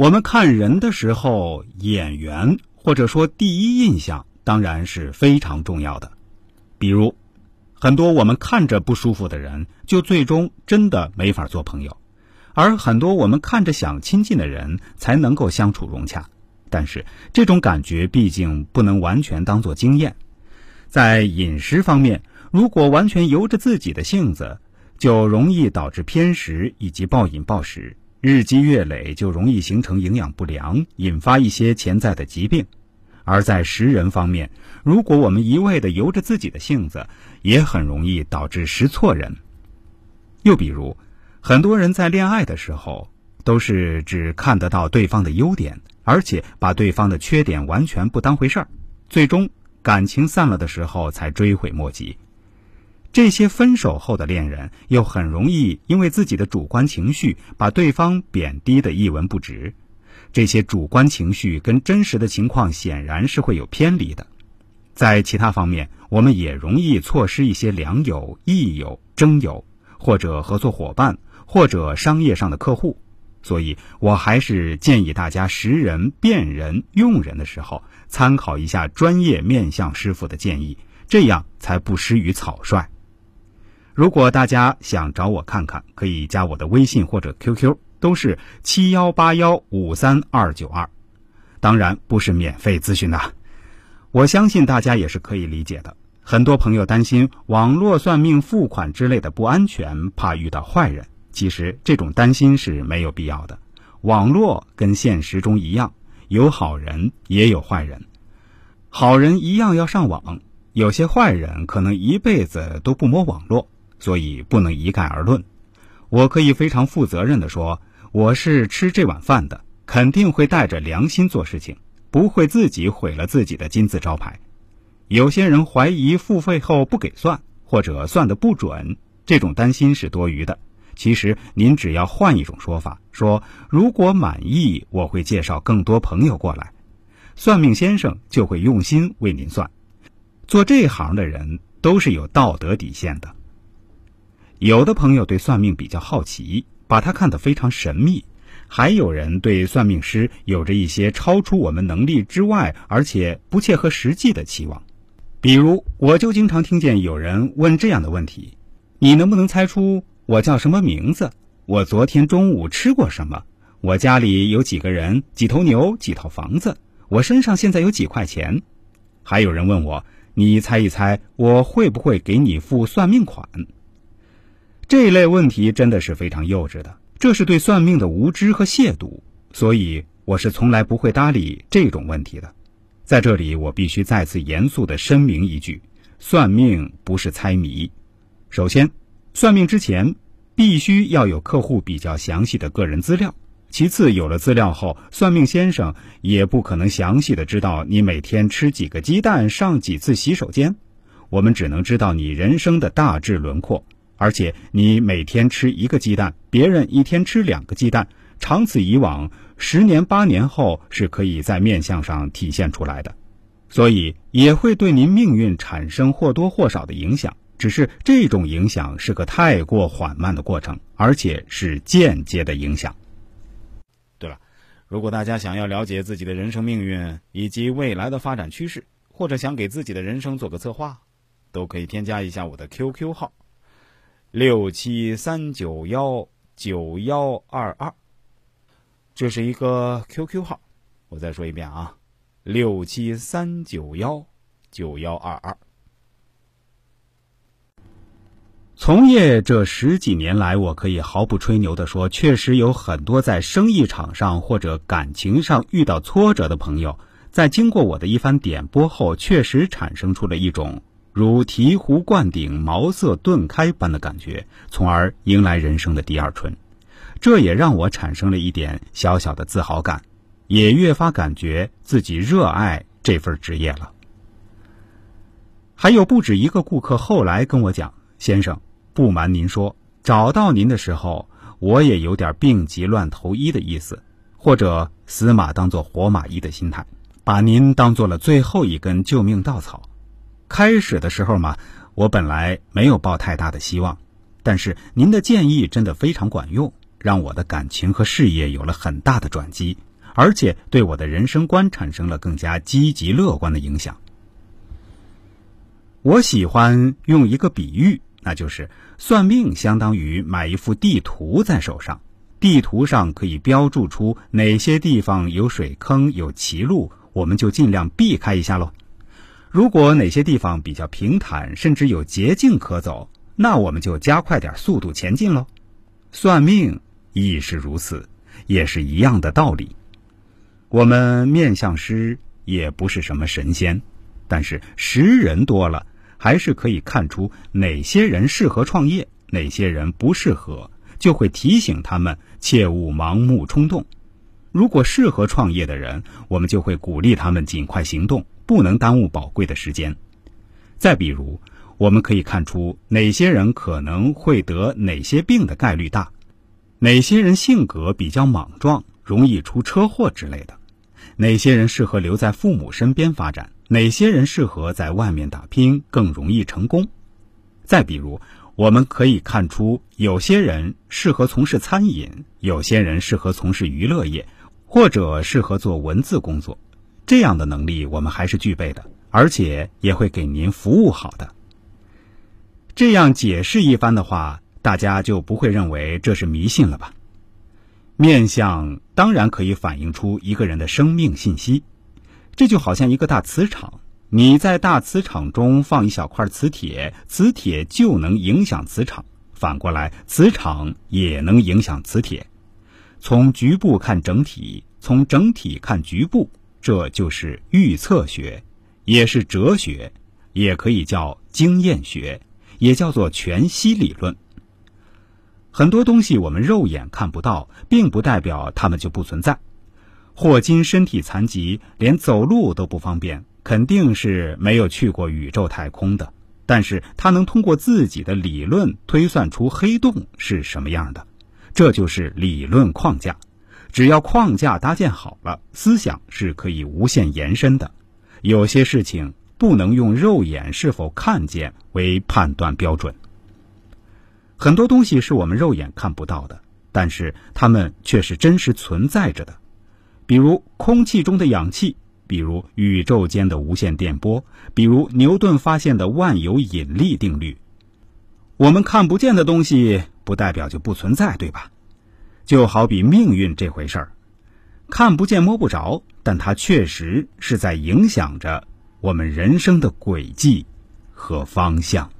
我们看人的时候，眼缘或者说第一印象当然是非常重要的。比如，很多我们看着不舒服的人，就最终真的没法做朋友；而很多我们看着想亲近的人，才能够相处融洽。但是这种感觉毕竟不能完全当做经验。在饮食方面，如果完全由着自己的性子，就容易导致偏食以及暴饮暴食，日积月累就容易形成营养不良，引发一些潜在的疾病。而在识人方面，如果我们一味的由着自己的性子，也很容易导致识错人。又比如，很多人在恋爱的时候，都是只看得到对方的优点，而且把对方的缺点完全不当回事儿，最终。感情散了的时候才追悔莫及，这些分手后的恋人又很容易因为自己的主观情绪把对方贬低的一文不值，这些主观情绪跟真实的情况显然是会有偏离的。在其他方面，我们也容易错失一些良友、益友、征友，或者合作伙伴，或者商业上的客户。所以，我还是建议大家识人、辨人、用人的时候，参考一下专业面相师傅的建议，这样才不失于草率。如果大家想找我看看，可以加我的微信或者 QQ，都是七幺八幺五三二九二，当然不是免费咨询的。我相信大家也是可以理解的，很多朋友担心网络算命付款之类的不安全，怕遇到坏人。其实这种担心是没有必要的。网络跟现实中一样，有好人也有坏人。好人一样要上网，有些坏人可能一辈子都不摸网络，所以不能一概而论。我可以非常负责任的说，我是吃这碗饭的，肯定会带着良心做事情，不会自己毁了自己的金字招牌。有些人怀疑付费后不给算，或者算的不准，这种担心是多余的。其实您只要换一种说法，说如果满意，我会介绍更多朋友过来，算命先生就会用心为您算。做这行的人都是有道德底线的。有的朋友对算命比较好奇，把它看得非常神秘；还有人对算命师有着一些超出我们能力之外，而且不切合实际的期望。比如，我就经常听见有人问这样的问题：你能不能猜出？我叫什么名字？我昨天中午吃过什么？我家里有几个人？几头牛？几套房子？我身上现在有几块钱？还有人问我，你猜一猜，我会不会给你付算命款？这类问题真的是非常幼稚的，这是对算命的无知和亵渎，所以我是从来不会搭理这种问题的。在这里，我必须再次严肃的声明一句：算命不是猜谜。首先。算命之前，必须要有客户比较详细的个人资料。其次，有了资料后，算命先生也不可能详细的知道你每天吃几个鸡蛋、上几次洗手间。我们只能知道你人生的大致轮廓。而且，你每天吃一个鸡蛋，别人一天吃两个鸡蛋，长此以往，十年八年后是可以在面相上体现出来的。所以，也会对您命运产生或多或少的影响。只是这种影响是个太过缓慢的过程，而且是间接的影响。对了，如果大家想要了解自己的人生命运以及未来的发展趋势，或者想给自己的人生做个策划，都可以添加一下我的 QQ 号：六七三九幺九幺二二。这是一个 QQ 号，我再说一遍啊，六七三九幺九幺二二。从业这十几年来，我可以毫不吹牛的说，确实有很多在生意场上或者感情上遇到挫折的朋友，在经过我的一番点拨后，确实产生出了一种如醍醐灌顶、茅塞顿开般的感觉，从而迎来人生的第二春。这也让我产生了一点小小的自豪感，也越发感觉自己热爱这份职业了。还有不止一个顾客后来跟我讲，先生。不瞒您说，找到您的时候，我也有点病急乱投医的意思，或者死马当做活马医的心态，把您当做了最后一根救命稻草。开始的时候嘛，我本来没有抱太大的希望，但是您的建议真的非常管用，让我的感情和事业有了很大的转机。而且对我的人生观产生了更加积极乐观的影响。我喜欢用一个比喻，那就是算命相当于买一幅地图在手上，地图上可以标注出哪些地方有水坑、有歧路，我们就尽量避开一下喽。如果哪些地方比较平坦，甚至有捷径可走，那我们就加快点速度前进喽。算命亦是如此，也是一样的道理。我们面相师也不是什么神仙，但是识人多了。还是可以看出哪些人适合创业，哪些人不适合，就会提醒他们切勿盲目冲动。如果适合创业的人，我们就会鼓励他们尽快行动，不能耽误宝贵的时间。再比如，我们可以看出哪些人可能会得哪些病的概率大，哪些人性格比较莽撞，容易出车祸之类的，哪些人适合留在父母身边发展。哪些人适合在外面打拼更容易成功？再比如，我们可以看出，有些人适合从事餐饮，有些人适合从事娱乐业，或者适合做文字工作。这样的能力我们还是具备的，而且也会给您服务好的。这样解释一番的话，大家就不会认为这是迷信了吧？面相当然可以反映出一个人的生命信息。这就好像一个大磁场，你在大磁场中放一小块磁铁，磁铁就能影响磁场；反过来，磁场也能影响磁铁。从局部看整体，从整体看局部，这就是预测学，也是哲学，也可以叫经验学，也叫做全息理论。很多东西我们肉眼看不到，并不代表它们就不存在。霍金身体残疾，连走路都不方便，肯定是没有去过宇宙太空的。但是他能通过自己的理论推算出黑洞是什么样的，这就是理论框架。只要框架搭建好了，思想是可以无限延伸的。有些事情不能用肉眼是否看见为判断标准。很多东西是我们肉眼看不到的，但是它们却是真实存在着的。比如空气中的氧气，比如宇宙间的无线电波，比如牛顿发现的万有引力定律。我们看不见的东西，不代表就不存在，对吧？就好比命运这回事儿，看不见摸不着，但它确实是在影响着我们人生的轨迹和方向。